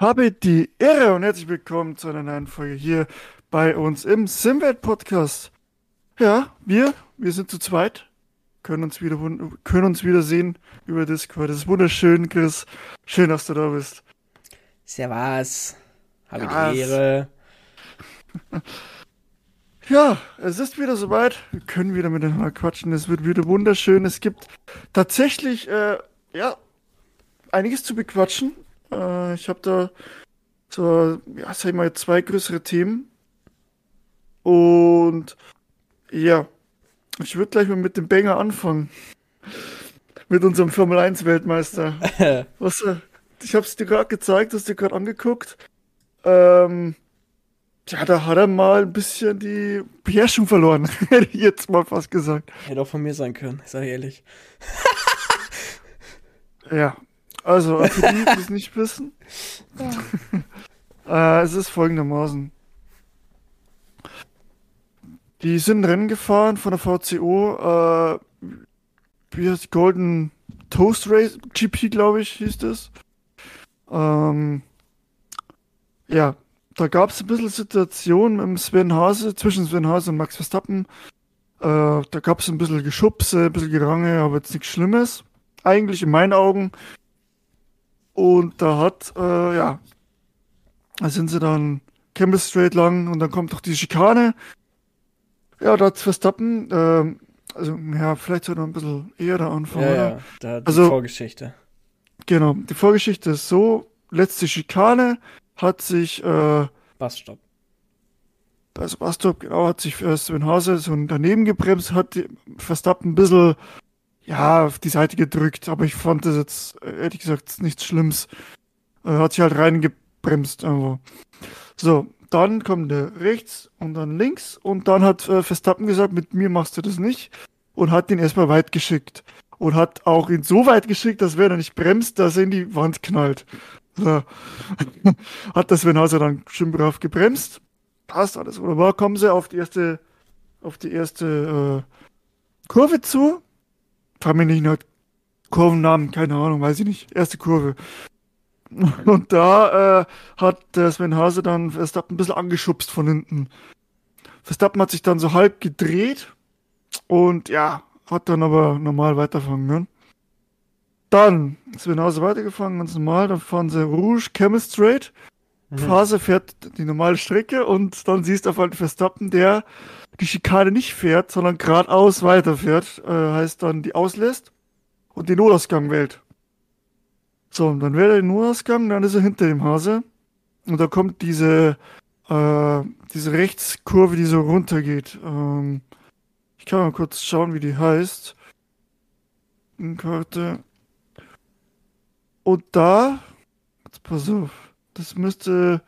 habe die Ehre und herzlich willkommen zu einer neuen Folge hier bei uns im Simwelt Podcast. Ja, wir, wir sind zu zweit, können uns wieder, können uns wieder sehen über Discord. Das ist wunderschön, Chris. Schön, dass du da bist. Servus. Habe ja, die Ehre. Ja, es ist wieder soweit. Wir können wieder miteinander quatschen. Es wird wieder wunderschön. Es gibt tatsächlich, äh, ja, einiges zu bequatschen. Äh, ich habe da so, ja, sag ich mal, zwei größere Themen. Und ja, ich würde gleich mal mit dem Banger anfangen. mit unserem Formel 1 Weltmeister. Was, ich habe es dir gerade gezeigt, hast dir gerade angeguckt. Ähm, ja, da hat er mal ein bisschen die Beherrschung verloren. Hätte ich jetzt mal fast gesagt. Hätte auch von mir sein können, sag ich ehrlich. ja, also für die, die es nicht wissen. äh, es ist folgendermaßen. Die sind Rennen gefahren von der VCO, äh, wie heißt Golden Toast Race, GP, glaube ich, hieß das. Ähm, ja, da gab es ein bisschen Situation mit Sven Hase, zwischen Sven Hase und Max Verstappen. Äh, da gab es ein bisschen Geschubse, ein bisschen Gerange, aber jetzt nichts Schlimmes. Eigentlich in meinen Augen. Und da hat, äh, ja, da sind sie dann Campbell Straight lang und dann kommt doch die Schikane. Ja, da hat Verstappen, äh, also ja, vielleicht soll er ein bisschen eher da anfangen, ja? Ja, da die also, Vorgeschichte. Genau, die Vorgeschichte ist so, letzte Schikane, hat sich äh, Bassstopp. Also Bassstopp, genau, hat sich für Sven Hase so daneben gebremst, hat Verstappen ein bisschen ja, auf die Seite gedrückt, aber ich fand das jetzt, ehrlich gesagt, nichts Schlimmes. Er hat sich halt reingebremst irgendwo. So, dann kommt der rechts und dann links und dann hat äh, Verstappen gesagt, mit mir machst du das nicht und hat ihn erstmal weit geschickt und hat auch ihn so weit geschickt, dass wenn er nicht bremst, dass er in die Wand knallt. So. Hat das Svenhauser dann schön brav gebremst. Passt alles wunderbar. Kommen sie auf die erste, auf die erste äh, Kurve zu. Nicht noch Kurvennamen, keine Ahnung, weiß ich nicht. Erste Kurve. Und da äh, hat der Sven Hase dann Verstappen ein bisschen angeschubst von hinten. Verstappen hat sich dann so halb gedreht und ja, hat dann aber normal weiterfahren können. Dann ist wir nach weitergefahren, ganz normal. Dann fahren sie Rouge, Camel Straight. Mhm. Phase fährt die normale Strecke und dann siehst du auf einen Verstappen, der die Schikane nicht fährt, sondern geradeaus weiterfährt. Äh, heißt dann die auslässt und den Notausgang wählt. So, und dann wählt er den Notausgang, dann ist er hinter dem Hase. Und da kommt diese, äh, diese Rechtskurve, die so runtergeht. Ähm, ich kann mal kurz schauen, wie die heißt. Karte. Und da, jetzt pass auf, das müsste,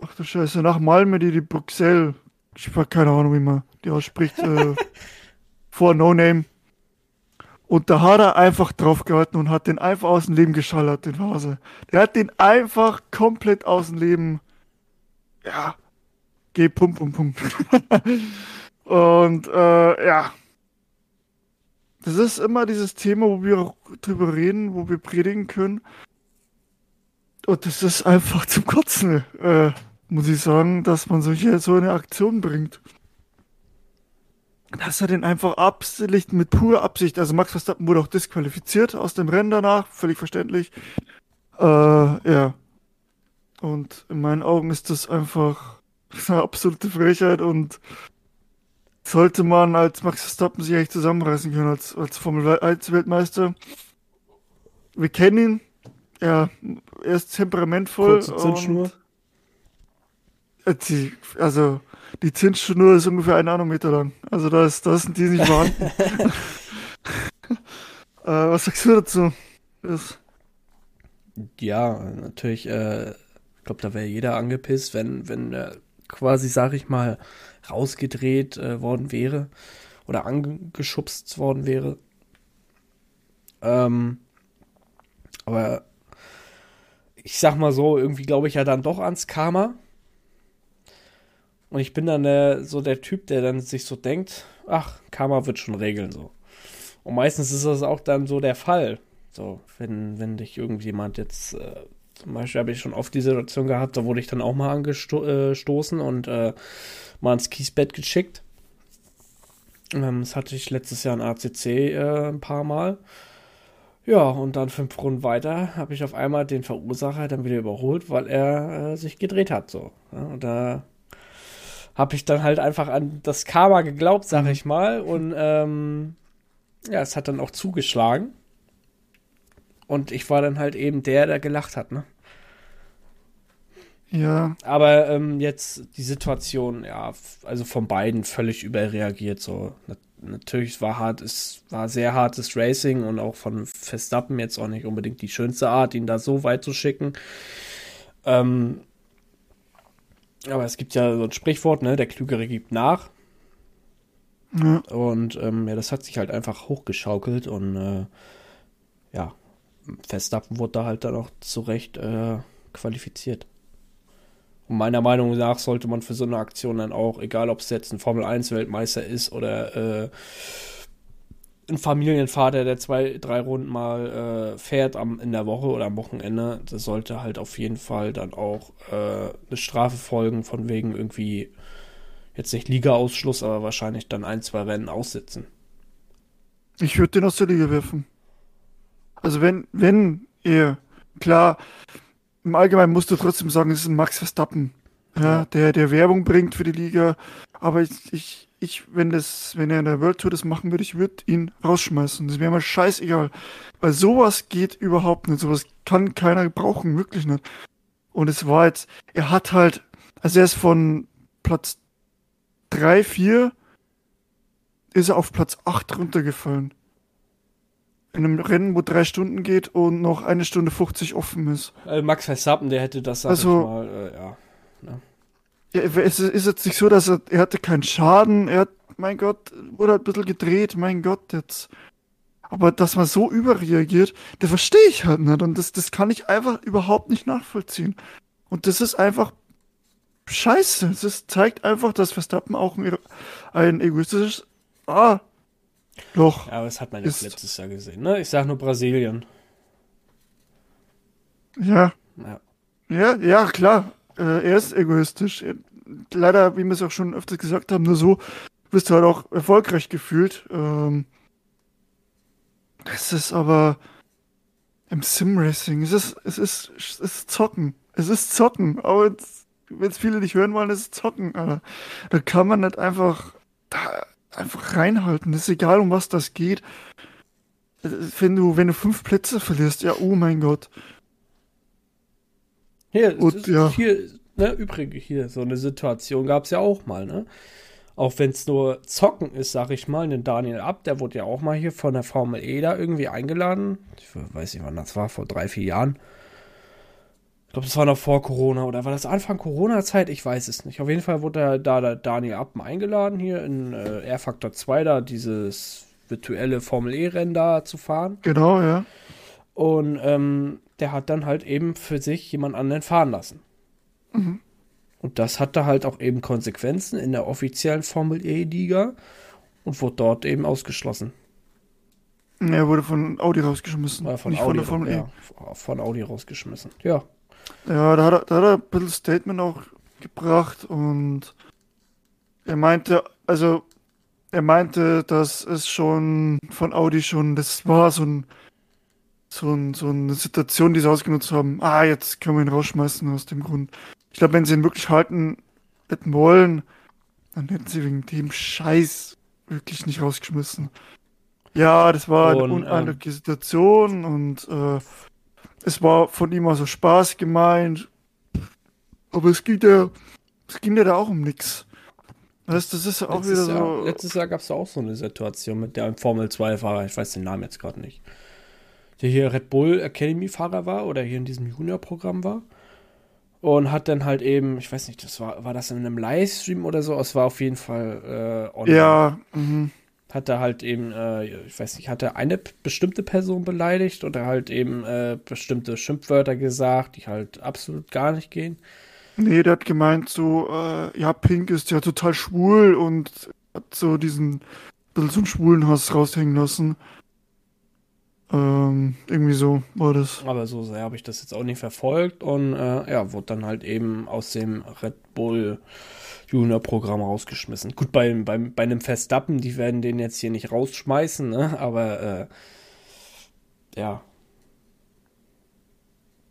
ach du Scheiße, nach Malmö, die, die Bruxelles, ich habe keine Ahnung, wie man die ausspricht, äh, vor No Name. Und da hat er einfach drauf gehalten und hat den einfach aus dem Leben geschallert, den Hase. Der hat den einfach komplett aus dem Leben, ja, geh pum pum pum. und äh, ja, das ist immer dieses Thema, wo wir auch drüber reden, wo wir predigen können. Und das ist einfach zum Kotzen, äh, muss ich sagen, dass man solche, so eine Aktion bringt. Dass er den einfach absichtlich mit purer Absicht, also Max Verstappen wurde auch disqualifiziert aus dem Rennen danach, völlig verständlich. Äh, ja. Und in meinen Augen ist das einfach eine absolute Frechheit und sollte man als Max Verstappen sich eigentlich zusammenreißen können als, als Formel 1 Weltmeister. Wir kennen ihn. Ja, er ist temperamentvoll. Kurze Zündschnur. Die, also, die Zündschnur ist ungefähr ein Nanometer lang. Also, da ist, da sind die nicht vorhanden. äh, was sagst du dazu? Das ja, natürlich, äh, ich glaube, da wäre jeder angepisst, wenn, wenn äh, quasi, sag ich mal, rausgedreht äh, worden wäre oder angeschubst worden wäre. Ähm, aber ich sag mal so, irgendwie glaube ich ja dann doch ans Karma. Und ich bin dann äh, so der Typ, der dann sich so denkt, ach, Karma wird schon regeln so. Und meistens ist das auch dann so der Fall. So, wenn, wenn dich irgendjemand jetzt äh, Zum Beispiel habe ich schon oft die Situation gehabt, da wurde ich dann auch mal angestoßen äh, und äh, mal ins Kiesbett geschickt. Ähm, das hatte ich letztes Jahr in ACC äh, ein paar Mal. Ja, und dann fünf Runden weiter habe ich auf einmal den Verursacher dann wieder überholt, weil er äh, sich gedreht hat. So. Ja, und da habe ich dann halt einfach an das Karma geglaubt, sag mhm. ich mal. Und ähm, ja, es hat dann auch zugeschlagen. Und ich war dann halt eben der, der gelacht hat, ne? Ja. Aber ähm, jetzt die Situation, ja, also von beiden völlig überreagiert. So, natürlich war hart, es war sehr hartes Racing und auch von Verstappen jetzt auch nicht unbedingt die schönste Art, ihn da so weit zu schicken. Ähm, aber es gibt ja so ein Sprichwort, ne, der Klügere gibt nach. Ja. Und ähm, ja, das hat sich halt einfach hochgeschaukelt und äh, ja, Verstappen wurde da halt dann auch zu Recht äh, qualifiziert. Und meiner Meinung nach sollte man für so eine Aktion dann auch, egal ob es jetzt ein Formel-1-Weltmeister ist oder äh, ein Familienvater, der zwei, drei Runden mal äh, fährt am, in der Woche oder am Wochenende, das sollte halt auf jeden Fall dann auch äh, eine Strafe folgen, von wegen irgendwie jetzt nicht Liga-Ausschluss, aber wahrscheinlich dann ein, zwei Rennen aussitzen. Ich würde den aus der Liga werfen. Also wenn, wenn er, klar, im Allgemeinen musst du trotzdem sagen, es ist ein Max Verstappen, ja, der, der Werbung bringt für die Liga. Aber ich, ich, ich, wenn das, wenn er in der World Tour das machen würde, ich würde ihn rausschmeißen. Das wäre mir scheißegal. Weil sowas geht überhaupt nicht. Sowas kann keiner brauchen, wirklich nicht. Und es war jetzt, er hat halt, also er ist von Platz 3, 4 ist er auf Platz 8 runtergefallen in einem Rennen, wo drei Stunden geht und noch eine Stunde 50 offen ist. Also Max Verstappen, der hätte das, sag also, mal, äh, ja. Ne? ja. Es ist jetzt nicht so, dass er, er hatte keinen Schaden, er hat, mein Gott, wurde halt ein bisschen gedreht, mein Gott, jetzt. Aber dass man so überreagiert, das verstehe ich halt nicht. Und das, das kann ich einfach überhaupt nicht nachvollziehen. Und das ist einfach scheiße. Das zeigt einfach, dass Verstappen auch ein, ein egoistisches ah, doch. Aber das hat man ja letztes Jahr gesehen, ne? Ich sag nur Brasilien. Ja. Ja, ja, ja klar. Äh, er ist egoistisch. Leider, wie wir es auch schon öfters gesagt haben, nur so bist du halt auch erfolgreich gefühlt. Ähm, es ist aber im Sim-Racing, es ist, es ist, es ist Zocken. Es ist Zocken. Aber wenn es viele nicht hören wollen, es ist Zocken, Alter. Da kann man nicht einfach. Da, einfach reinhalten. Das ist egal, um was das geht. Wenn du, wenn du fünf Plätze verlierst, ja, oh mein Gott. Hier, Und, ja. hier, ne, übrigens, hier, so eine Situation gab es ja auch mal, ne? Auch wenn es nur Zocken ist, sag ich mal, den Daniel Ab, der wurde ja auch mal hier von der Formel E da irgendwie eingeladen. Ich weiß nicht, wann das war, vor drei, vier Jahren. Ich glaube, das war noch vor Corona oder war das Anfang Corona-Zeit? Ich weiß es nicht. Auf jeden Fall wurde da der Daniel Appen eingeladen, hier in äh, R Factor 2 da dieses virtuelle Formel E-Rennen da zu fahren. Genau, ja. Und ähm, der hat dann halt eben für sich jemand anderen fahren lassen. Mhm. Und das hatte halt auch eben Konsequenzen in der offiziellen Formel E-Liga und wurde dort eben ausgeschlossen. Er wurde von Audi rausgeschmissen. Ja, von, Nicht Audi, von der Formel E. Ja, von Audi rausgeschmissen. Ja. Ja, da hat, er, da hat er ein bisschen Statement auch gebracht und er meinte, also er meinte, dass es schon von Audi schon, das war so ein so, ein, so eine Situation, die sie ausgenutzt haben. Ah, jetzt können wir ihn rausschmeißen aus dem Grund. Ich glaube, wenn sie ihn wirklich halten hätten wollen, dann hätten sie wegen dem Scheiß wirklich nicht rausgeschmissen. Ja, das war und, eine uneinige ähm, Situation und äh, es war von ihm also Spaß gemeint. Aber es ging ja, es ging ja da auch um nichts. Weißt, das ist ja auch letztes wieder Jahr, so. Letztes Jahr gab es auch so eine Situation mit der Formel 2-Fahrer, ich weiß den Namen jetzt gerade nicht. Der hier Red Bull Academy-Fahrer war oder hier in diesem Junior-Programm war. Und hat dann halt eben, ich weiß nicht, das war, war das in einem Livestream oder so? Es war auf jeden Fall äh, online. Ja, mhm hat er halt eben, äh, ich weiß nicht, hat er eine bestimmte Person beleidigt oder halt eben äh, bestimmte Schimpfwörter gesagt, die halt absolut gar nicht gehen. Nee, der hat gemeint so, äh, ja, Pink ist ja total schwul und hat so diesen, bisschen so einen schwulen Hass raushängen lassen. Ähm, irgendwie so war das. Aber so sehr habe ich das jetzt auch nicht verfolgt und äh, ja, wurde dann halt eben aus dem Red Bull Junior-Programm rausgeschmissen. Gut, bei, bei, bei einem Verstappen, die werden den jetzt hier nicht rausschmeißen, ne? aber äh, ja.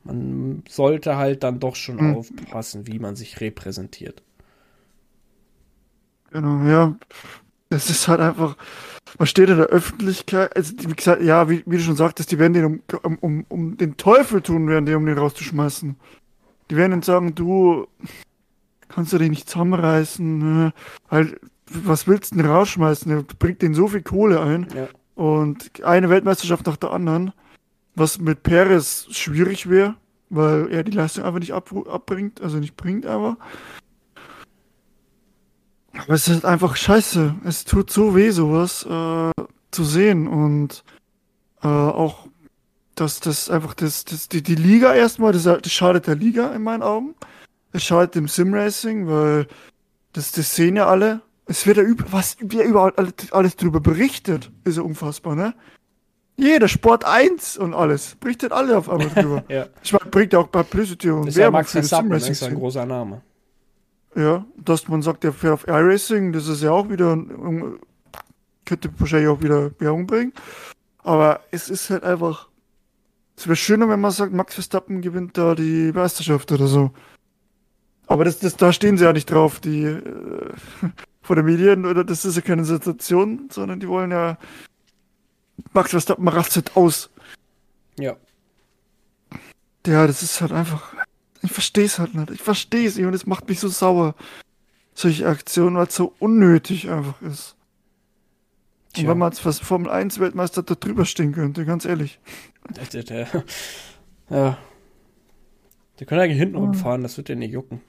Man sollte halt dann doch schon mhm. aufpassen, wie man sich repräsentiert. Genau, ja. Es ist halt einfach, man steht in der Öffentlichkeit, also wie gesagt, ja, wie, wie du schon sagtest, die werden den um, um, um den Teufel tun, werden die, um den rauszuschmeißen. Die werden dann sagen, du kannst du den nicht zusammenreißen? Halt, was willst du denn rausschmeißen? Der bringt den so viel Kohle ein. Ja. Und eine Weltmeisterschaft nach der anderen, was mit Perez schwierig wäre, weil er die Leistung einfach nicht ab, abbringt, also nicht bringt aber. Aber es ist einfach scheiße. Es tut so weh, sowas äh, zu sehen. Und äh, auch, dass das einfach das, das, die, die Liga erstmal, das, das schadet der Liga in meinen Augen. Es schadet dem Simracing, weil das, das sehen ja alle. Es wird ja über, was wird überall alles, drüber berichtet. Ist ja unfassbar, ne? Jeder Sport 1 und alles. Berichtet alle auf einmal drüber. ja. Ich meine, bringt ja auch Publicity und Werbung ja Max für das Simracing. ist ein großer Name. Ja, dass man sagt, der fährt auf iRacing, das ist ja auch wieder, könnte wahrscheinlich auch wieder Werbung bringen. Aber es ist halt einfach, es wäre schöner, wenn man sagt, Max Verstappen gewinnt da die Meisterschaft oder so. Aber das, das, da stehen sie ja nicht drauf, die äh, vor den Medien, oder das ist ja keine Sensation, sondern die wollen ja Max Verstappen rastet aus. Ja. Ja, das ist halt einfach ich verstehe es halt nicht. Ich verstehe es nicht und es macht mich so sauer. Solche Aktionen, weil es so unnötig einfach ist. Tja. Und wenn man als Formel 1 Weltmeister da drüber stehen könnte, ganz ehrlich. Der, der, der, ja. Der kann eigentlich hinten rumfahren, das wird dir nicht jucken.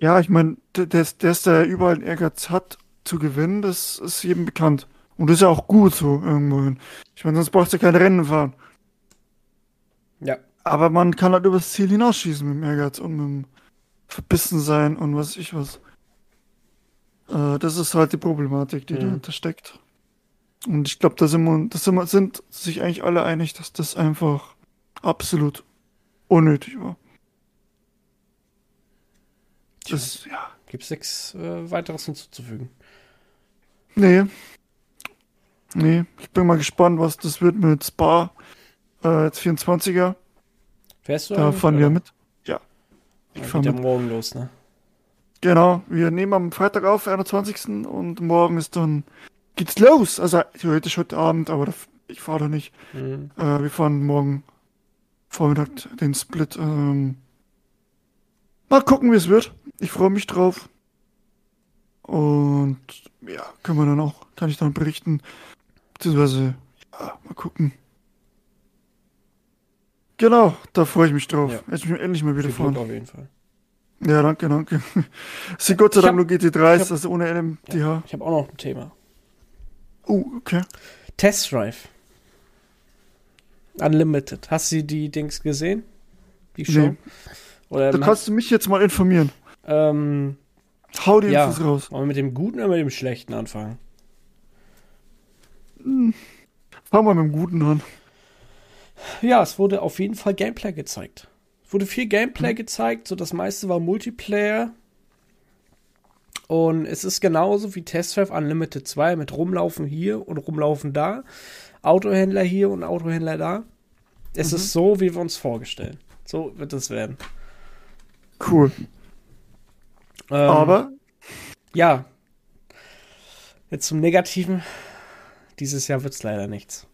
Ja, ich meine, der, der, der überall einen Ehrgeiz hat zu gewinnen, das ist jedem bekannt. Und das ist ja auch gut so irgendwohin. Ich meine, sonst brauchst du kein Rennen fahren. Ja. Aber man kann halt übers Ziel hinausschießen mit dem Ehrgeiz und mit dem Verbissen sein und was ich was. Äh, das ist halt die Problematik, die mhm. dahinter steckt. Und ich glaube, da sind, wir, da sind, wir, sind sich eigentlich alle einig, dass das einfach absolut unnötig war. Das, ja. Gibt es nichts äh, weiteres hinzuzufügen? Nee. Nee, ich bin mal gespannt, was das wird mit Spa. Äh, jetzt 24er. Fährst du? Da fahren oder? wir mit. Ja. Ich geht ja morgen los, ne? Genau, wir nehmen am Freitag auf, 21. und morgen ist dann geht's los. Also theoretisch heute Abend, aber ich fahre da nicht. Mhm. Äh, wir fahren morgen Vormittag den Split. Ähm, mal gucken, wie es wird. Ich freue mich drauf. Und ja, können wir dann auch, kann ich dann berichten. Beziehungsweise, ja, mal gucken. Genau, da freue ich mich drauf. Ja. Jetzt bin ich endlich mal wieder fahren. auf jeden Fall. Ja, danke, danke. Sie Gott sei Dank nur GT3, hab, also ohne LMDH. Ja, ich habe auch noch ein Thema. Oh, okay. Test Drive. Unlimited. Hast du die Dings gesehen? Die Show? Nee. Oder da kannst du mich jetzt mal informieren. Ähm, Hau die ja, Infos raus. Wollen wir mit dem Guten oder mit dem Schlechten anfangen? Hm. Fangen wir mit dem Guten an. Ja, es wurde auf jeden Fall Gameplay gezeigt. Es wurde viel Gameplay mhm. gezeigt, so das meiste war Multiplayer. Und es ist genauso wie Test Drive Unlimited 2 mit rumlaufen hier und rumlaufen da. Autohändler hier und Autohändler da. Es mhm. ist so, wie wir uns vorstellen. So wird es werden. Cool. Ähm, Aber? Ja. Jetzt zum Negativen. Dieses Jahr wird es leider nichts.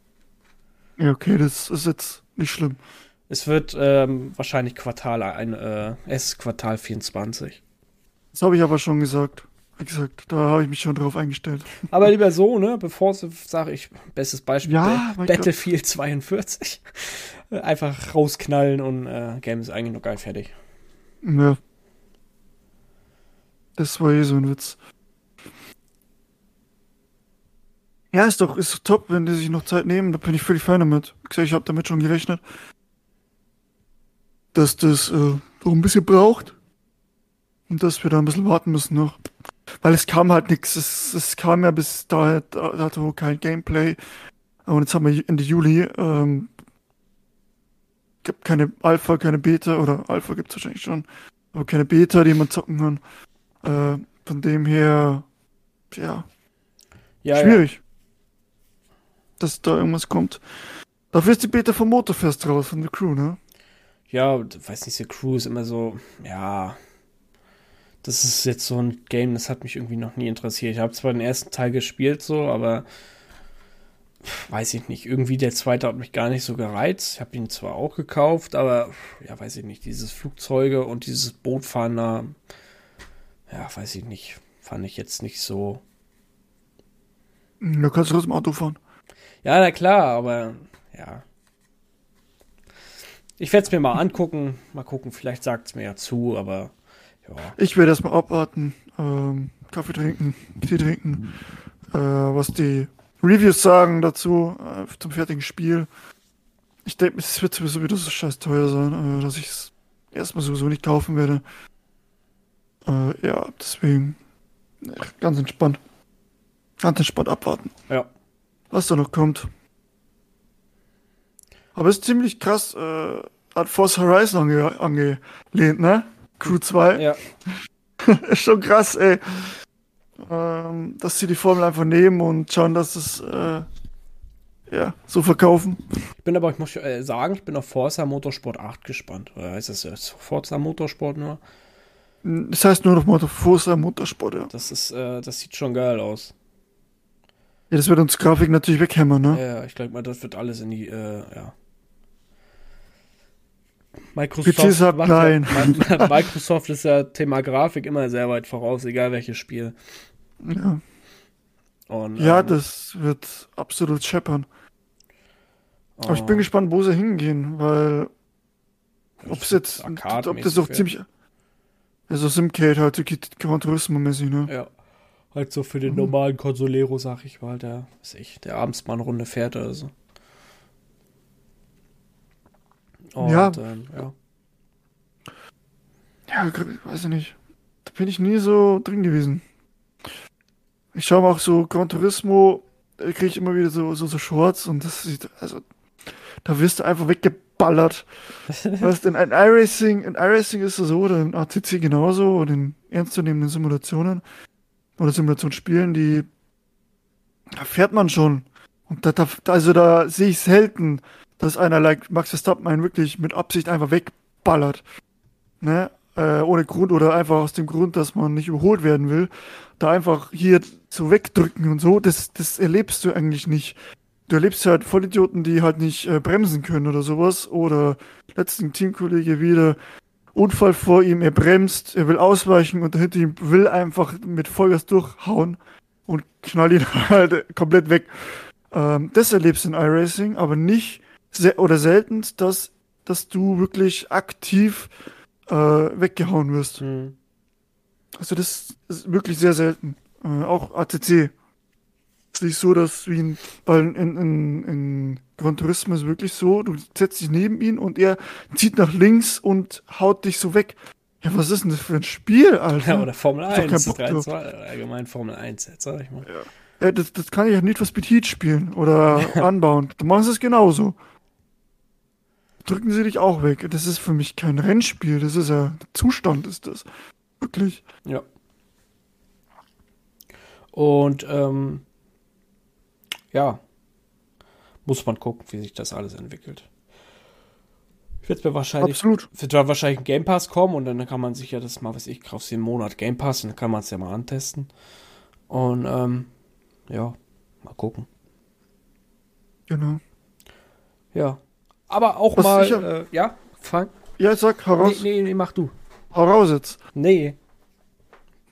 Ja, okay, das ist jetzt nicht schlimm. Es wird ähm, wahrscheinlich Quartal ein, äh, es Quartal 24. Das habe ich aber schon gesagt. Wie gesagt, da habe ich mich schon drauf eingestellt. Aber lieber so, ne? Bevor sage ich, bestes Beispiel, ja, Battlefield Gott. 42. Einfach rausknallen und äh, Game ist eigentlich noch geil fertig. Ja. Das war eh so ein Witz. Ja, ist doch, ist doch top, wenn die sich noch Zeit nehmen, da bin ich völlig fein damit. Ich, habe damit schon gerechnet, dass das äh, so ein bisschen braucht und dass wir da ein bisschen warten müssen noch. weil es kam halt nichts. Es, es kam ja bis dahin dato kein Gameplay. Und jetzt haben wir Ende Juli. Ähm, gibt keine Alpha, keine Beta, oder Alpha gibt's wahrscheinlich schon, aber keine Beta, die man zocken kann. Äh, von dem her, ja, ja schwierig, ja. dass da irgendwas kommt. Dafür ist die Beta vom Motorfest raus, von der Crew, ne? Ja, weiß nicht, die Crew ist immer so, ja, das ist jetzt so ein Game, das hat mich irgendwie noch nie interessiert. Ich habe zwar den ersten Teil gespielt, so, aber weiß ich nicht, irgendwie der zweite hat mich gar nicht so gereizt. Ich habe ihn zwar auch gekauft, aber ja, weiß ich nicht, dieses Flugzeuge und dieses Bootfahren da, ja, weiß ich nicht, fand ich jetzt nicht so. Da kannst du aus dem Auto fahren. Ja, na klar, aber ja. Ich werde es mir mal angucken, mal gucken, vielleicht sagt es mir ja zu, aber ja. Ich werde erstmal abwarten, ähm, Kaffee trinken, Tee trinken, äh, was die Reviews sagen dazu äh, zum fertigen Spiel. Ich denke, es wird sowieso wieder so scheiß teuer sein, äh, dass ich es erstmal sowieso nicht kaufen werde. Äh, ja, deswegen ganz entspannt. Ganz entspannt abwarten. Ja. Was da noch kommt. Aber es ist ziemlich krass, äh, hat Force Horizon ange angelehnt, ne? Crew 2. Ja. ist schon krass, ey ähm, dass sie die Formel einfach nehmen und schauen, dass es äh, ja, so verkaufen. Ich bin aber, ich muss äh, sagen, ich bin auf Forza Motorsport 8 gespannt. Oder heißt das jetzt Forza Motorsport nur? Das heißt nur noch Motor, Forza Motorsport, ja. Das ist, äh, das sieht schon geil aus. Ja, das wird uns Grafik natürlich weghämmern, ne? Ja, ich glaube mal, das wird alles in die, äh, ja. Microsoft, halt klein. Ja, Microsoft ist ja Thema Grafik immer sehr weit voraus, egal welches Spiel. Ja. Und, ja, ähm, das wird absolut scheppern. Oh. Aber ich bin oh. gespannt, wo sie hingehen, weil ob es jetzt, ob das auch ziemlich, also Simcade halt, Gran Turismo-mäßig, ne? Ja. Halt so für den mhm. normalen Consolero, sag ich mal, der, weiß ich, der abends mal eine Runde fährt oder so. Und, ja. Ähm, ja. Ja, weiß ich nicht. Da bin ich nie so drin gewesen. Ich schaue auch so Gran Turismo, da kriege ich immer wieder so, so, so Shorts und das sieht, also, da wirst du einfach weggeballert. weißt, in, in iRacing, in iRacing ist es so, oder in ATC genauso, und in ernstzunehmenden Simulationen oder Simulationsspielen, die, da fährt man schon. Und da, da also da sehe ich selten, dass einer like Max Verstappen einen wirklich mit Absicht einfach wegballert. Ne? Äh, ohne Grund oder einfach aus dem Grund, dass man nicht überholt werden will. Da einfach hier so wegdrücken und so, das, das erlebst du eigentlich nicht. Du erlebst halt Vollidioten, die halt nicht äh, bremsen können oder sowas. Oder letzten Teamkollege wieder Unfall vor ihm, er bremst, er will ausweichen und hinter ihm will einfach mit Vollgas durchhauen und knallt ihn halt komplett weg. Ähm, das erlebst du in iRacing, aber nicht se oder selten, dass, dass du wirklich aktiv äh, weggehauen wirst. Mhm. Also das ist wirklich sehr selten. Äh, auch ATC. Ist nicht so, dass wie ein, weil in, in, in Gran Turismo ist wirklich so, du setzt dich neben ihn und er zieht nach links und haut dich so weg. Ja, was ist denn das für ein Spiel, Alter? Ja, oder Formel 1, 3, 2, allgemein Formel 1, jetzt sag ich mal. Ja. das, das kann ich ja nicht was Petit spielen oder anbauen. Du machst es genauso drücken sie dich auch weg. Das ist für mich kein Rennspiel, das ist ja Zustand, ist das. Wirklich. Ja. Und ähm, ja, muss man gucken, wie sich das alles entwickelt. Wird mir wahrscheinlich, Absolut. wird da wahrscheinlich ein Game Pass kommen und dann kann man sich ja das mal, was ich, kaufst den Monat Game Pass und dann kann man es ja mal antesten. Und ähm, ja, mal gucken. Genau. Ja, aber auch Was mal, äh, ja, fang. Ja, sag, heraus. Nee, nee, nee, mach du. Hau raus jetzt. Nee.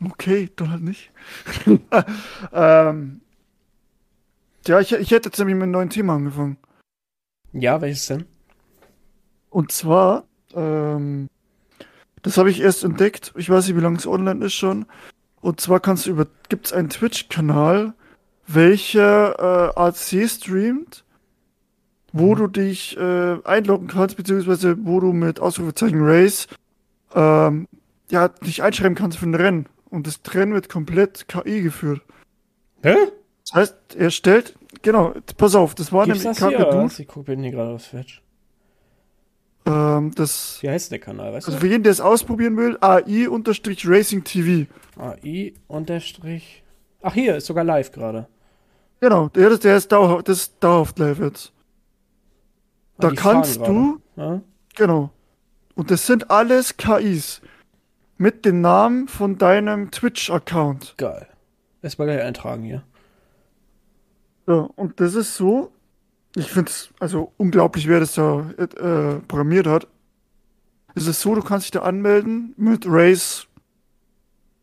Okay, dann halt nicht. ähm, ja, ich, ich hätte jetzt nämlich mit einem neuen Thema angefangen. Ja, welches denn? Und zwar, ähm, das habe ich erst entdeckt. Ich weiß nicht, wie lange es online ist schon. Und zwar kannst du über, gibt es einen Twitch-Kanal, welcher äh, AC streamt wo mhm. du dich äh, einloggen kannst, beziehungsweise wo du mit Ausrufezeichen Race ähm, ja, dich einschreiben kannst für ein Rennen. und das Rennen wird komplett KI geführt. Hä? Das heißt, er stellt, genau, pass auf, das war Gibt's nämlich hier? was? Ich gucke mir gerade auf Twitch. Ähm, das, Wie heißt der Kanal, weißt also du? für jeden, der es ausprobieren will, AI-Racing TV. AI unterstrich. Ach, hier, ist sogar live gerade. Genau, der, ist- der ist dauerhaft, das ist dauerhaft live jetzt. Ah, Da fahren kannst du, Ja? genau. Und das sind alles KIs. Mit dem Namen von deinem Twitch-Account. Geil. Erstmal gleich eintragen hier. Ja, und das ist so, ich finde es also unglaublich, wer das da äh, programmiert hat. Es ist so, du kannst dich da anmelden mit Race.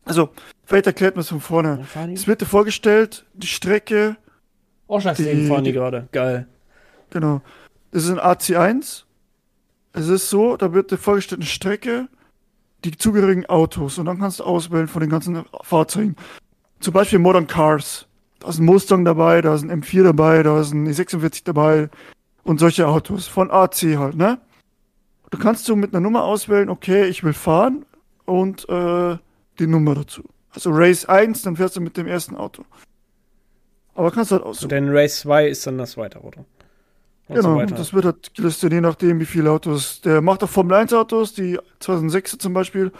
Also, vielleicht erklärt man es von vorne. Es wird dir vorgestellt, die Strecke, Ausschlagsleben die- fahren die die- gerade. Geil. genau. Das ist ein AC1. Es ist so, da wird dir vorgestellt eine Strecke, die zugehörigen Autos. Und dann kannst du auswählen von den ganzen Fahrzeugen. Zum Beispiel Modern Cars. Da ist ein Mustang dabei, da ist ein M4 dabei, da ist ein E46 dabei. Und solche Autos. Von AC halt, ne? Du kannst so mit einer Nummer auswählen, okay, ich will fahren und äh, die Nummer dazu. Also Race 1, dann fährst du mit dem ersten Auto. Aber kannst halt Und aussuchen. dann Race 2 ist dann das zweite Auto. Und Genau, so das wird halt gelistet, je nachdem, wie viele Autos. Der macht auch Formel 1 Autos, die 2006 zum Beispiel.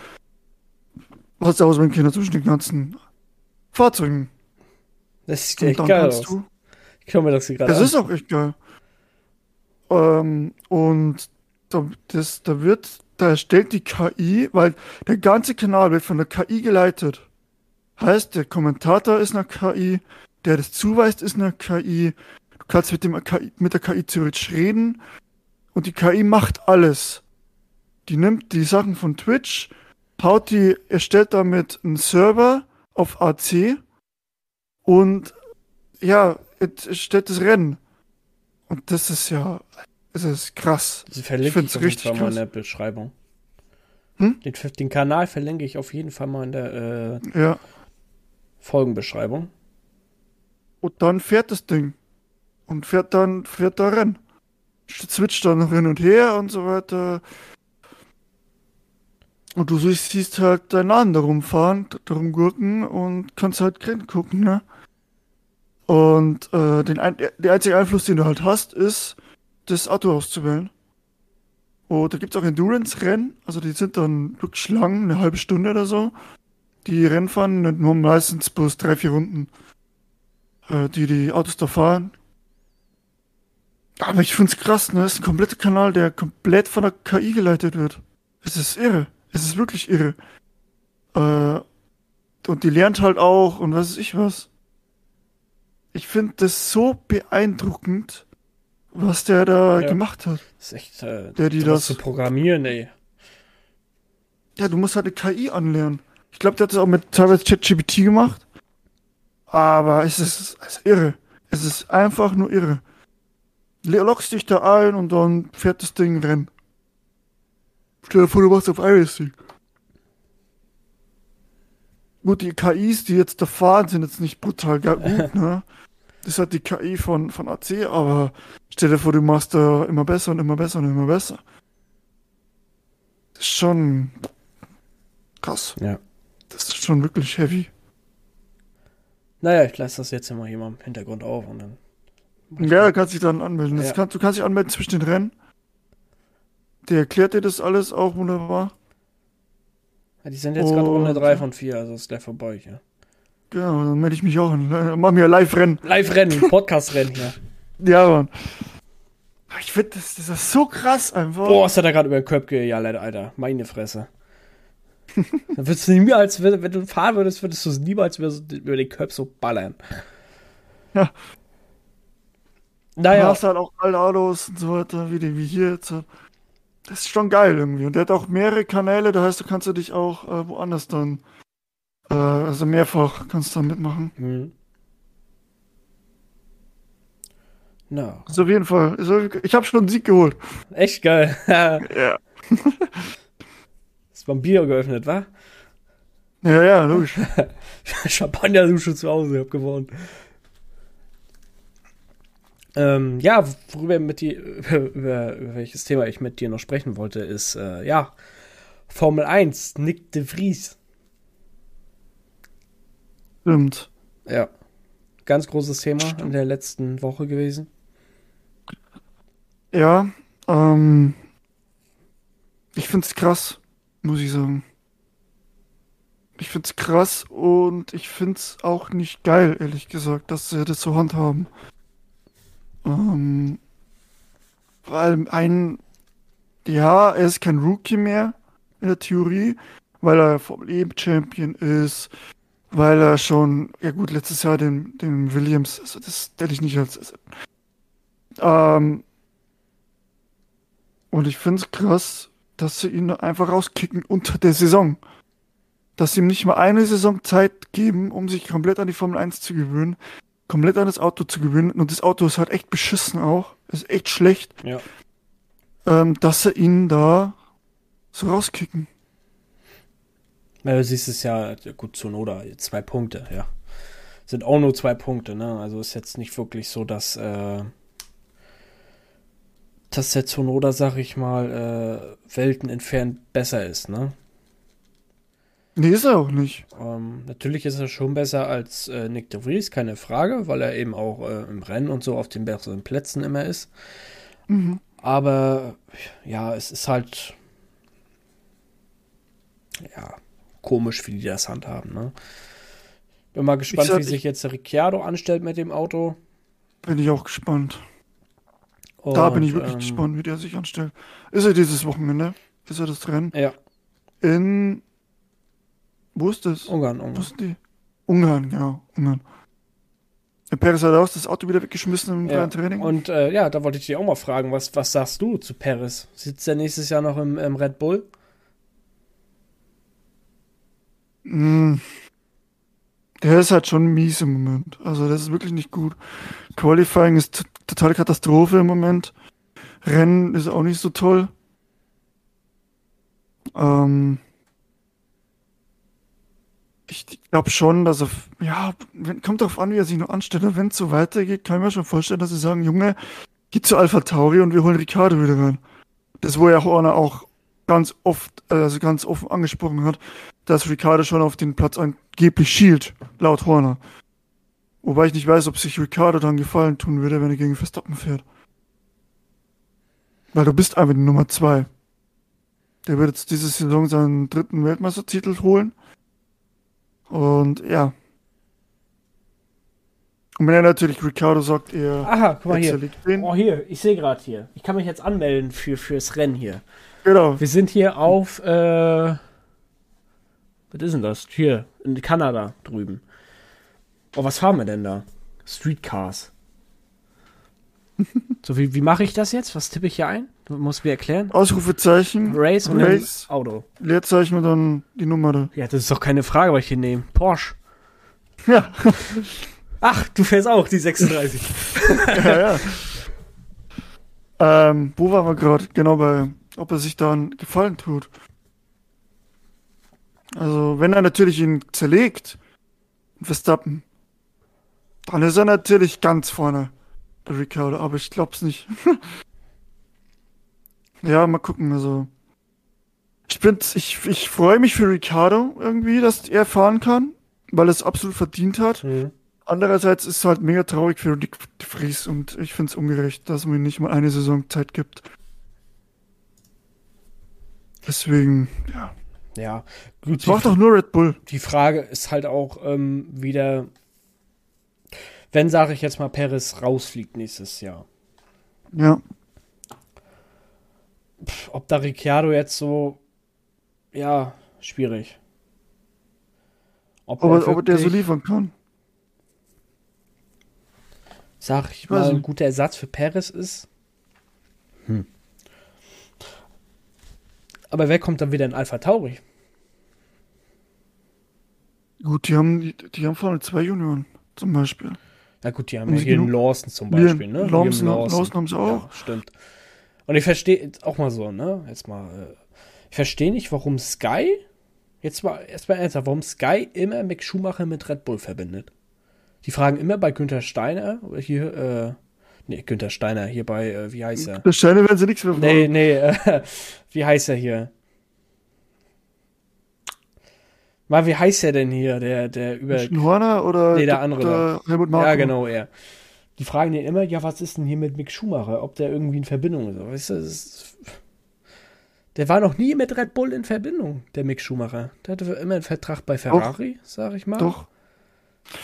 Was du auswählen Kinder zwischen den ganzen Fahrzeugen. Das sieht Und echt geil aus. du. Ich kann mir das hier gerade Das an. ist auch echt geil. Ähm, und da, das, da wird, da erstellt die KI, weil der ganze Kanal wird von der KI geleitet. Heißt, der Kommentator ist eine KI, der das zuweist, ist eine KI. Du kannst mit, dem KI, mit der KI theoretisch reden und die KI macht alles. Die nimmt die Sachen von Twitch, haut die, erstellt damit einen Server auf AC und ja, es es stellt das Rennen. Und das ist ja, das ist krass. Sie verlinke ich, find's auf jeden richtig Fall mal in der Beschreibung. Hm? Den, den Kanal verlinke ich auf jeden Fall mal in der äh, Ja. Folgenbeschreibung. Und dann fährt das Ding. Und fährt dann, fährt da Rennen. Switcht dann noch hin und her und so weiter. Und du siehst, halt deinen Laden da rumfahren, da rumgurken und kannst halt Rennen gucken, ne? Und äh, den ein, der einzige Einfluss, den du halt hast, ist, das Auto auszuwählen. Und da gibt's auch Endurance-Rennen, also die sind dann wirklich lang, eine halbe Stunde oder so. Die Rennen fahren nur meistens bloß drei, vier Runden äh, die die Autos da fahren. Aber ich find's krass, ne? Das ist ein kompletter Kanal, der komplett von der KI geleitet wird. Es ist irre. Es ist wirklich irre. Äh, und die lernt halt auch und was weiß ich was. Ich finde das so beeindruckend, was der da Ja. gemacht hat. Das ist echt, äh, Der, die das- zu programmieren, ey. Ja, du musst halt eine KI anlernen. Ich glaube, der hat das auch mit teilweise ChatGPT gemacht. Aber es ist, es ist irre. Es ist einfach nur irre. Lockst dich da ein und dann fährt das Ding rennen. Stell dir vor, du machst auf iRacing. Gut, die KIs, die jetzt da fahren, sind jetzt nicht brutal gut, ne? Das ist halt die KI von, von AC, aber stell dir vor, du machst da immer besser und immer besser und immer besser. Das ist schon krass. Ja. Das ist schon wirklich heavy. Naja, ich lasse das jetzt immer hier mal im Hintergrund auf und dann. Ja, da kannst du dich dann anmelden. Ja. kann, du kannst dich anmelden zwischen den Rennen. Der erklärt dir das alles auch wunderbar. Ja, die sind jetzt gerade Runde Und- 3 von 4, also ist gleich vorbei hier. Genau, dann melde ich mich auch an. Dann Machen wir Live-Rennen. Live-Rennen, Podcast-Rennen hier. Ja, Mann. Ich finde, das, das ist so krass einfach. Boah, ist er da gerade über den Kopf gejallert, Alter. Meine Fresse. Dann würdest du niemals, wenn, wenn du fahren würdest, würdest du es niemals über, den Kopf so ballern. Ja. Du Naja, hast halt auch alle Autos und so weiter, wie, die, wie hier jetzt. Das ist schon geil irgendwie. Und der hat auch mehrere Kanäle, da heißt, du kannst du dich auch äh, woanders dann, äh, also mehrfach kannst du dann mitmachen. hm. Na, Also auf jeden Fall. Ich habe schon einen Sieg geholt. echt geil. Ja. Ist beim Bier geöffnet, wa? Ja, ja, logisch. Champagner-Dusche zu Hause, hab gewonnen. Ähm, ja, worüber mit dir, über, über, welches Thema ich mit dir noch sprechen wollte, ist, äh, ja, Formel 1, Nick de Vries. Stimmt. Ja. Ganz großes Thema Stimmt. in der letzten Woche gewesen. Ja, ähm, ich find's krass, muss ich sagen. Ich find's krass und ich find's auch nicht geil, ehrlich gesagt, dass sie das so handhaben. Ähm, allem ein, ja, er ist kein Rookie mehr in der Theorie, weil er vom Leben Champion ist, weil er schon, ja gut, letztes Jahr den, den Williams, also das stelle ich nicht als, ähm, und ich finde es krass, dass sie ihn einfach rauskicken unter der Saison. Dass sie ihm nicht mal eine Saison Zeit geben, um sich komplett an die Formel 1 zu gewöhnen, komplett an das Auto zu gewöhnen. Und das Auto ist halt echt beschissen auch. Ist echt schlecht. Ja. Ähm, dass sie ihn da so rauskicken. Ja, du siehst es ja, gut, Sonoda, zwei Punkte, ja. Sind auch nur zwei Punkte, ne? Also ist jetzt nicht wirklich so, dass, äh, dass der Sonoda, sag ich mal, äh, Welten entfernt besser ist, ne? Nee, ist er auch nicht. Ähm, natürlich ist er schon besser als äh, Nick de Vries, keine Frage, weil er eben auch äh, im Rennen und so auf den besseren Plätzen immer ist. Mhm. Aber ja, es ist halt ja komisch, wie die das handhaben. Ne? Bin mal gespannt, sag, wie sich jetzt der Ricciardo anstellt mit dem Auto. Bin ich auch gespannt. Und, da bin ich wirklich ähm, gespannt, wie der sich anstellt. Ist er dieses Wochenende? Ist er das Rennen? Ja. In. Wo ist das? Ungarn, Ungarn. Wo sind die? Ungarn, genau, Ungarn. Der Perez hat auch das Auto wieder weggeschmissen im ja. Training. Und äh, ja, da wollte ich dich auch mal fragen, was, was sagst du zu Perez? Sitzt er nächstes Jahr noch im, im Red Bull? Mm. Der ist halt schon mies im Moment. Also das ist wirklich nicht gut. Qualifying ist totale Katastrophe im Moment. Rennen ist auch nicht so toll. Ähm ich glaube schon, dass er, ja, kommt darauf an, wie er sich noch anstellt. Wenn es so weitergeht, kann ich mir schon vorstellen, dass sie sagen, Junge, geh zu Alpha Tauri und wir holen Ricardo wieder rein. Das, wo ja Horner auch ganz oft, also ganz offen angesprochen hat, dass Ricardo schon auf den Platz angeblich schielt, laut Horner. Wobei ich nicht weiß, ob sich Ricardo dann gefallen tun würde, wenn er gegen Verstappen fährt. Weil du bist einfach die Nummer zwei. Der wird jetzt diese Saison seinen dritten Weltmeistertitel holen. Und ja. Und wenn er natürlich Ricardo sagt, er. Aha, guck mal hier. Oh, hier, ich sehe gerade hier. Ich kann mich jetzt anmelden für, fürs Rennen hier. Genau. Wir sind hier auf. Äh, was ist denn das? Hier, in Kanada drüben. Oh, was fahren wir denn da? Streetcars. So, wie, wie mache ich das jetzt? Was tippe ich hier ein? Du musst mir erklären. Ausrufezeichen. Race und Race, Auto. Leerzeichen und dann die Nummer da. Ja, das ist doch keine Frage, was ich hier nehme. Porsche. Ja. Ach, du fährst auch die 36. ja, ja. Ähm, wo waren wir gerade? Genau bei, ob er sich da einen Gefallen tut. Also, wenn er natürlich ihn zerlegt, Verstappen, dann ist er natürlich ganz vorne, der Ricardo, aber ich glaub's nicht. ja, mal gucken, also. Ich bin, ich, ich freue mich für Ricardo irgendwie, dass er fahren kann, weil er es absolut verdient hat. Mhm. Andererseits ist es halt mega traurig für Dick Fries und ich finde es ungerecht, dass man ihm nicht mal eine Saison Zeit gibt. Deswegen, ja. Ja, gut. Braucht doch nur Red Bull. Die Frage ist halt auch ähm, wieder, wenn, sage ich jetzt mal, Perez rausfliegt nächstes Jahr. Ja. Pff, ob da Ricciardo jetzt so, ja, schwierig. Ob, Aber, ob der so liefern kann. Sag ich mal, ein guter Ersatz für Perez ist. Hm. Aber wer kommt dann wieder in Alpha Tauri? Gut, die haben, die, die haben vorne zwei Junioren zum Beispiel. Na gut, die haben ja hier einen Lawson zum Beispiel, ne? Lawson, Lawson. Lawson haben sie auch. Ja, stimmt. Und ich verstehe auch mal so, ne? Jetzt mal, äh, ich verstehe nicht, warum Sky, jetzt mal erstmal ernsthaft, warum Sky immer Mick Schumacher mit Red Bull verbindet. Die fragen immer bei Günther Steiner, hier, äh, Nee, Günther Steiner hier bei, äh, wie heißt er? Günther Steiner werden sie nichts mehr fragen. Nee, nee, äh, wie heißt er hier? Mal, wie heißt der denn hier, der, der über. Horner oder Nee, der andere Dr. Helmut Marko? Ja, genau, er. Die fragen den immer, ja, was ist denn hier mit Mick Schumacher? Ob der irgendwie in Verbindung ist. Weißt du, ist, der war noch nie mit Red Bull in Verbindung, der Mick Schumacher. Der hatte immer einen Vertrag bei Ferrari, sag ich mal. Doch.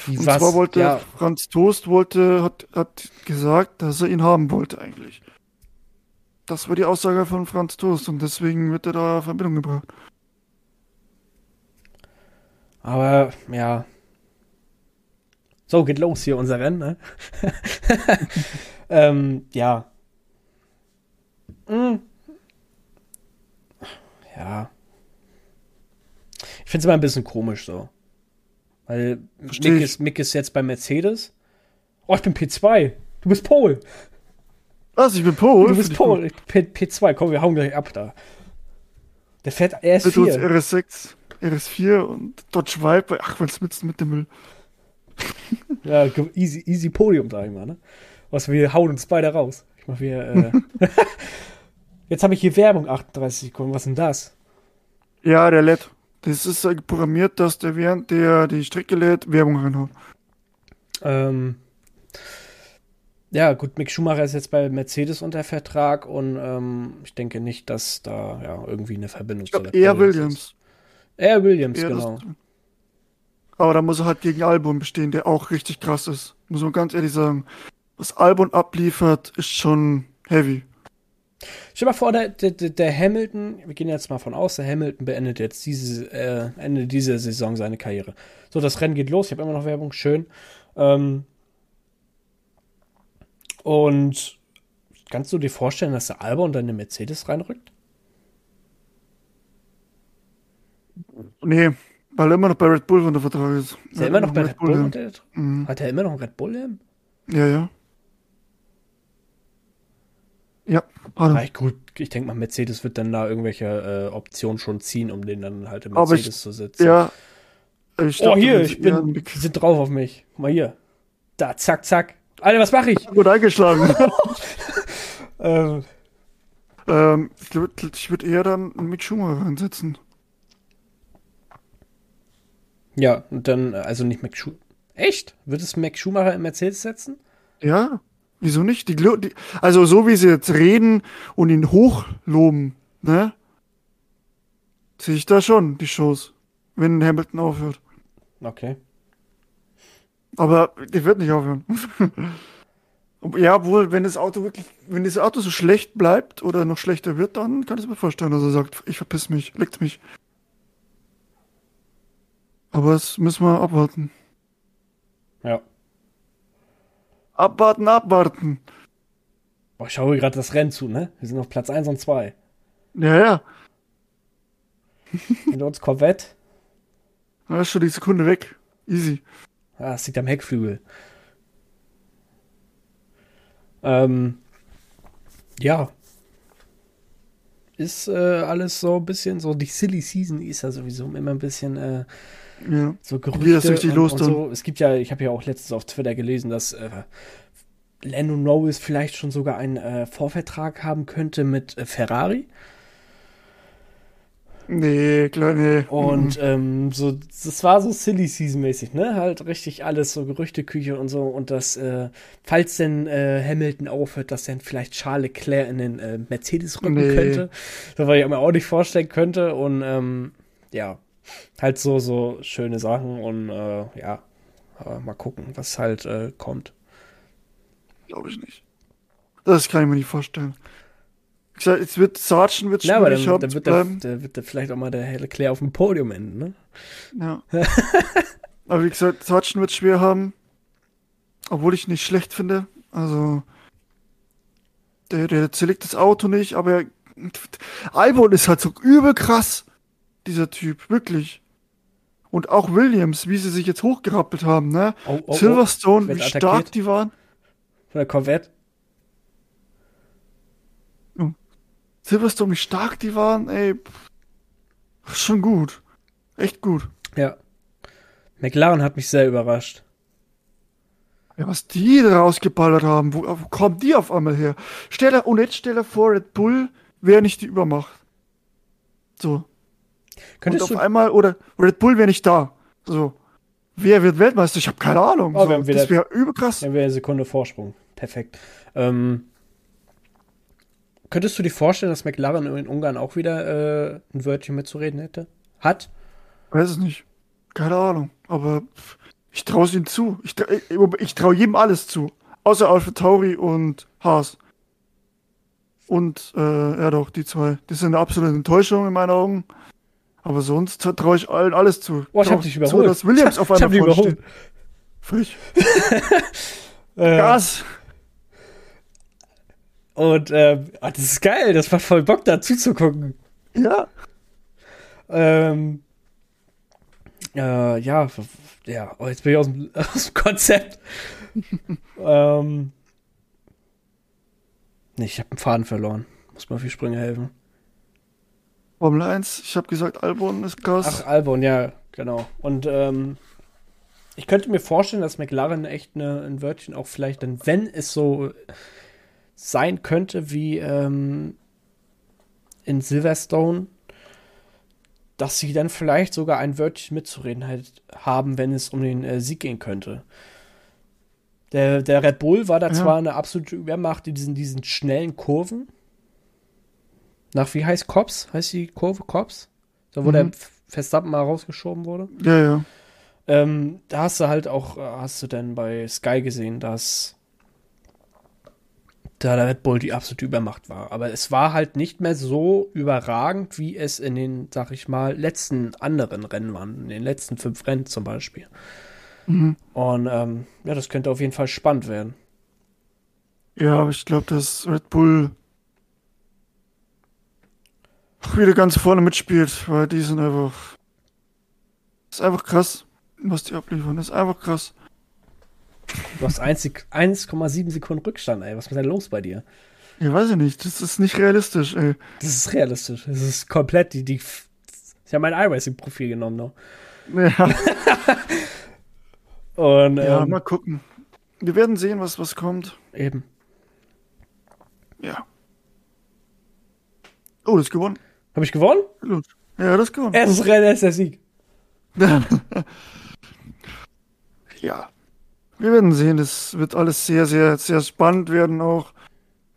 Wie, Und was? zwar wollte ja, Franz Toast wollte, hat, hat gesagt, dass er ihn haben wollte eigentlich. Das war die Aussage von Franz Toast und deswegen wird er da in Verbindung gebracht. Aber ja. So, geht los hier unser Rennen, ne? ähm, ja. Hm. Ja. Ich finde es immer ein bisschen komisch so. Weil Mick ist, Mick ist jetzt bei Mercedes. Oh, ich bin P2. Du bist Pol. Was, ich bin Pol? Du bist Pol. P, P2. Komm, wir hauen gleich ab da. Der fährt Mit uns RS4. RS6, RS4 und Dodge Viper. Ach, was willst du mit dem Müll? Ja, easy, easy Podium, sag ich mal, ne? Was wir hauen uns beide raus. Ich mach hier, äh Jetzt habe ich hier Werbung, 38 Sekunden. Was ist denn das? Ja, der lädt. Das ist äh, programmiert, dass der während der die Strecke lädt, Werbung reinhaut. Ähm, ja, gut, Mick Schumacher ist jetzt bei Mercedes unter Vertrag und ähm, ich denke nicht, dass da ja irgendwie eine Verbindung Ich Red eher Bull ist. Williams. Eher Williams, das- genau. Aber da muss er halt gegen Albon bestehen, der auch richtig krass ist. Muss man ganz ehrlich sagen. Was Albon abliefert, ist schon heavy. Stell dir mal vor, der, der, der Hamilton, wir gehen jetzt mal von aus, der Hamilton beendet jetzt diese, äh, Ende dieser Saison seine Karriere. So, das Rennen geht los, ich habe immer noch Werbung, schön. Ähm, und kannst du dir vorstellen, dass der Albon dann in eine Mercedes reinrückt? Nee, weil er immer noch bei Red Bull unter Vertrag ist. Ist er immer noch bei Red Bull? ja. unter- Mhm. Hat er immer noch einen Red Bull-Helm? Ja, ja. Ja, er. Ja, gut, ich denke mal, Mercedes wird dann da irgendwelche äh, Optionen schon ziehen, um den dann halt im Aber ich- Mercedes zu sitzen. Ja. Ich oh, dachte, hier, das ich bin, die sind drauf auf mich. Guck mal hier. Da, zack, zack. Alter, was mache ich? Gut eingeschlagen. Ähm, ähm, ich würde würd eher dann Mick Schumacher reinsetzen. Ja, und dann, also nicht Mac Schumacher. Echt? Wird es Mac Schumacher im Mercedes setzen? Ja, wieso nicht? Die, die, also so wie sie jetzt reden und ihn hochloben, ne? Sehe ich da schon die Shows, wenn Hamilton aufhört. Okay. Aber der wird nicht aufhören. Ja, obwohl, wenn das Auto wirklich, wenn das Auto so schlecht bleibt oder noch schlechter wird, dann kann ich es mir vorstellen, dass er sagt, ich verpiss mich, leckt mich. Aber das müssen wir abwarten. Ja. Abwarten, abwarten. Boah, ich schaue gerade das Rennen zu, ne? Wir sind auf Platz 1 und 2. Ja, ja. Hinter uns Corvette. Da ist schon die Sekunde weg. Easy. Ah, das liegt am Heckflügel. Ähm, ja. Ist äh, alles so ein bisschen so, die Silly Season ist ja sowieso immer ein bisschen äh, Ja. so geht das Gerüchte richtig und, los und so. Es gibt ja, ich habe ja auch letztens auf Twitter gelesen, dass äh, Lando Norris vielleicht schon sogar einen äh, Vorvertrag haben könnte mit äh, Ferrari. Nee, klar, nee. Und ähm, so, das war so Silly Season-mäßig, ne? Halt richtig alles, so Gerüchteküche und so. Und dass, äh, falls denn äh, Hamilton aufhört, dass dann vielleicht Charles Leclerc in den äh, Mercedes rücken Nee. könnte. So, was ich mir auch nicht vorstellen könnte. Und ähm, ja, halt so, so schöne Sachen und äh, ja, aber mal gucken, was halt äh, kommt. Glaube ich nicht. Das kann ich mir nicht vorstellen. Ich sag, jetzt wird Sargent wird Ja, aber schwierig dann, haben dann zu wird, der, der, wird der vielleicht auch mal der Leclerc auf dem Podium enden, ne? Ja. aber wie gesagt, Sargent wird schwer haben. Obwohl ich nicht schlecht finde. Also, der, der zerlegt das Auto nicht, aber er, Albon ist halt so übel krass. Dieser Typ, wirklich. Und auch Williams, wie sie sich jetzt hochgerappelt haben, ne? Oh, oh, oh, Silverstone, wie stark attackiert. die waren. von der Corvette. Silverstone, wie stark die waren, ey. Schon gut. Echt gut. Ja. McLaren hat mich sehr überrascht. Ja, was die da rausgeballert haben, wo, wo kommen die auf einmal her? Stell dir, und jetzt stell dir vor, Red Bull wäre nicht die Übermacht. So. Könntest und auf einmal, oder Red Bull wäre nicht da. So. Wer wird Weltmeister? Ich habe keine Ahnung. Oh, so, das wäre überkrass. Dann wäre eine Sekunde Vorsprung. Perfekt. Ähm, könntest du dir vorstellen, dass McLaren in Ungarn auch wieder äh, ein Wörtchen mitzureden hätte? Hat? Weiß es nicht. Keine Ahnung. Aber ich traue es ihm zu. Ich, ich, ich traue jedem alles zu. Außer Alpha Tauri und Haas. Und, äh, ja doch, die zwei. Das sind eine absolute Enttäuschung in meinen Augen. Aber sonst traue ich allen alles zu. Boah, ich hab dich überholt. Zu, dass Williams auf einmal ich hab dich überholt. Frisch. Äh, Gas. Und, äh, oh, das ist geil. Das macht voll Bock, da zuzugucken. Ja. Ähm, äh, ja, ja, oh, jetzt bin ich aus dem, aus dem Konzept. ähm, nee, ich habe einen Faden verloren. Muss mal für Sprünge helfen. Formel 1, ich habe gesagt, Albon ist krass. Ach, Albon, ja, genau. Und ähm, ich könnte mir vorstellen, dass McLaren echt eine, ein Wörtchen auch vielleicht dann, wenn es so sein könnte wie ähm, in Silverstone, dass sie dann vielleicht sogar ein Wörtchen mitzureden halt haben, wenn es um den äh, Sieg gehen könnte. Der, der Red Bull war da ja. zwar eine absolute Übermacht in diesen, diesen schnellen Kurven. Nach wie heißt Cops? Heißt die Kurve Cops? Da wo mhm. der Verstappen mal rausgeschoben wurde. Ja, ja. Ähm, da hast du halt auch, äh, hast du denn bei Sky gesehen, dass da der Red Bull die absolute Übermacht war. Aber es war halt nicht mehr so überragend, wie es in den, sag ich mal, letzten anderen Rennen waren. In den letzten fünf Rennen zum Beispiel. Mhm. Und ähm, ja, das könnte auf jeden Fall spannend werden. Ja, aber ich glaube, dass Red Bull wieder ganz vorne mitspielt, weil die sind einfach. ist einfach krass, was die abliefern. Ist einfach krass. Du hast 1,7 Sekunden Rückstand, ey. Was ist denn los bei dir? Ja, weiß ich nicht. Das ist nicht realistisch, ey. Das ist realistisch. Das ist komplett die. die ich habe mein iRacing-Profil genommen noch. Ja. Und, ja, ähm, mal gucken. Wir werden sehen, was, was kommt. Eben. Ja. Oh, das ist gewonnen. Habe ich gewonnen? Ja, das gewonnen. Erstes Rennen, erster Sieg. ja. Wir werden sehen, es wird alles sehr, sehr, sehr spannend werden auch,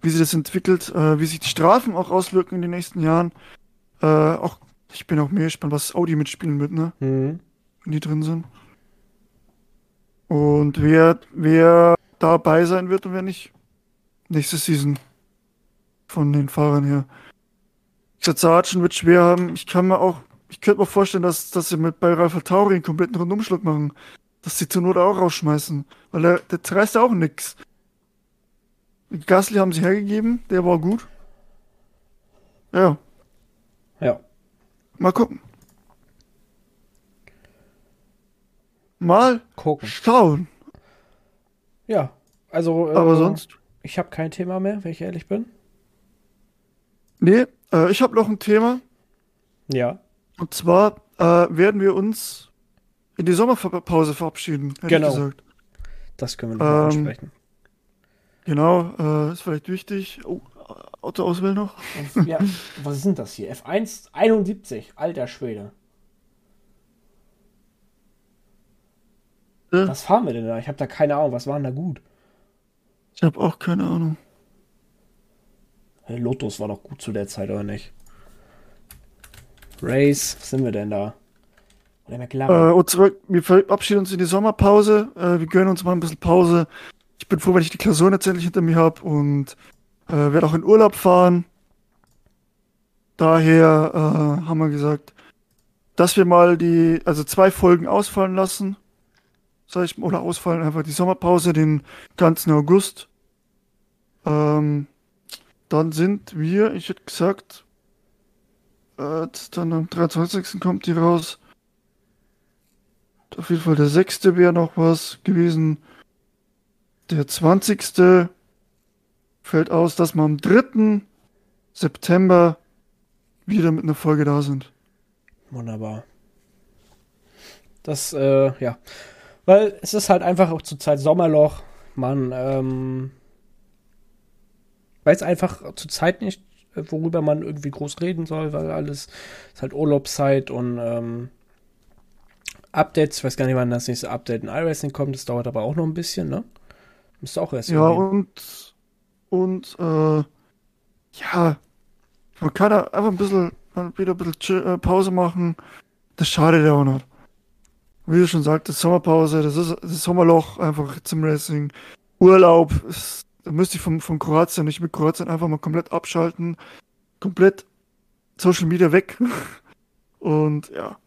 wie sich das entwickelt, äh, wie sich die Strafen auch auswirken in den nächsten Jahren. Äh, auch, ich bin auch mehr gespannt, was Audi mitspielen wird, ne? Mhm. Wenn die drin sind. Und wer, wer dabei sein wird und wer nicht. Nächste Season. Von den Fahrern her. Sargent wird schwer haben. Ich kann mir auch, ich könnte mir vorstellen, dass, dass sie mit bei Ralph Tauri einen kompletten Rundumschlag machen dass sie zur Not auch rausschmeißen. Weil der, der reißt ja auch nix. Gasly haben sie hergegeben, der war gut. Ja. Ja. Mal gucken. Mal gucken. Schauen. Ja, also. Äh, Aber sonst? Ich habe kein Thema mehr, wenn ich ehrlich bin. Nee, äh, ich habe noch ein Thema. Ja. Und zwar äh, werden wir uns in die Sommerpause verabschieden, hätte genau. ich gesagt. Das können wir noch ähm, ansprechen. Genau, äh, ist vielleicht wichtig. Oh, Autoauswahl noch. ja, was sind das hier? F1 71, alter Schwede. Äh? Was fahren wir denn da? Ich habe da keine Ahnung. Was waren da gut? Ich habe auch keine Ahnung. Lotus war doch gut zu der Zeit, oder nicht? Race, was sind wir denn da? Oder McLaren. Äh, und zurück, wir verabschieden uns in die Sommerpause. Äh, wir gönnen uns mal ein bisschen Pause. Ich bin froh, wenn ich die Klausuren jetzt endlich hinter mir habe und äh, werde auch in Urlaub fahren. Daher äh, haben wir gesagt, dass wir mal die, also zwei Folgen ausfallen lassen. Sag ich, oder ausfallen einfach die Sommerpause, den ganzen August. Ähm, dann sind wir, ich hätte gesagt, äh, dann am 23. kommt die raus. Auf jeden Fall der sechste wäre noch was gewesen. Der zwanzigste fällt aus, dass wir am 3. September wieder mit einer Folge da sind. Wunderbar. Das, äh, ja. Weil es ist halt einfach auch zur Zeit Sommerloch. Man, ähm, weiß einfach zur Zeit nicht, äh, worüber man irgendwie groß reden soll, weil alles ist halt Urlaubszeit und ähm, Updates. Ich weiß gar nicht, wann das nächste Update in iRacing kommt. Das dauert aber auch noch ein bisschen, ne? Müsste auch erst. Ja, und, und, äh, ja, man kann da einfach ein bisschen, wieder ein bisschen äh, Pause machen. Das schadet ja auch nicht. Wie du schon sagtest, Sommerpause, das ist das Sommerloch einfach zum Racing. Urlaub, ist, da müsste ich von, von Kroatien, nicht mit Kroatien, einfach mal komplett abschalten. Komplett Social Media weg. Und ja.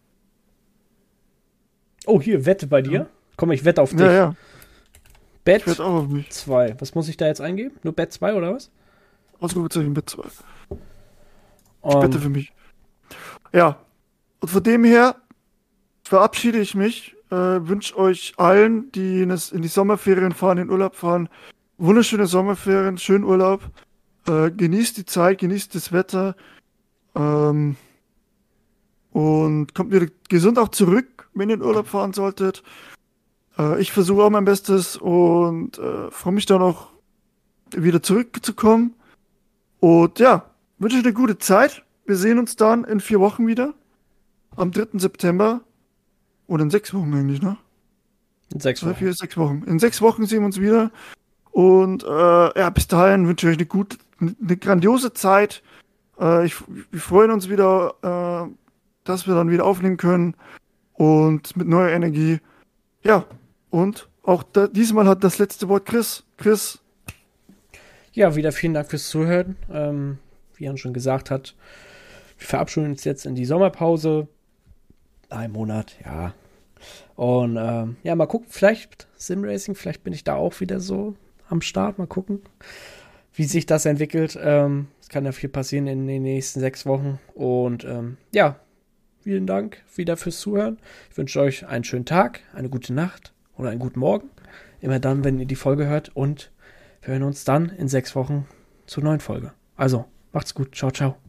Oh, hier, Wette bei dir. Ja. Komm, ich wette auf dich. Ja, ja. Bet 2. Was muss ich da jetzt eingeben? Nur Bet 2 oder was? Ausrufezeichen Bet 2. Ich um, wette für mich. Ja. Und von dem her verabschiede ich mich. Äh, wünsche euch allen, die in, das, in, die Sommerferien fahren, in den Urlaub fahren, wunderschöne Sommerferien, schönen Urlaub. Äh, genießt die Zeit, genießt das Wetter. Ähm, und kommt wieder gesund auch zurück, wenn ihr in Urlaub fahren solltet. Äh, ich versuche auch mein Bestes und äh, freue mich dann auch wieder zurückzukommen. Und ja, wünsche euch eine gute Zeit. Wir sehen uns dann in vier Wochen wieder. Am 3. September. Oder in sechs Wochen eigentlich, ne? In sechs Wochen. Vier, sechs Wochen. In sechs Wochen sehen wir uns wieder. Und äh, ja, bis dahin wünsche ich euch eine gute, eine grandiose Zeit. Äh, ich, wir freuen uns wieder, äh, dass wir dann wieder aufnehmen können. Und mit neuer Energie. Ja, und auch da, diesmal hat das letzte Wort Chris. Chris. Ja, wieder vielen Dank fürs Zuhören. Ähm, wie Jan schon gesagt hat, wir verabschieden uns jetzt in die Sommerpause. Ein Monat, ja. Und ähm, ja, mal gucken, vielleicht Simracing, vielleicht bin ich da auch wieder so am Start. Mal gucken, wie sich das entwickelt. Ähm, es kann ja viel passieren in den nächsten sechs Wochen. Und ähm, ja, vielen Dank wieder fürs Zuhören. Ich wünsche euch einen schönen Tag, eine gute Nacht oder einen guten Morgen. Immer dann, wenn ihr die Folge hört. Und wir hören uns dann in sechs Wochen zur neuen Folge. Also, macht's gut. Ciao, ciao.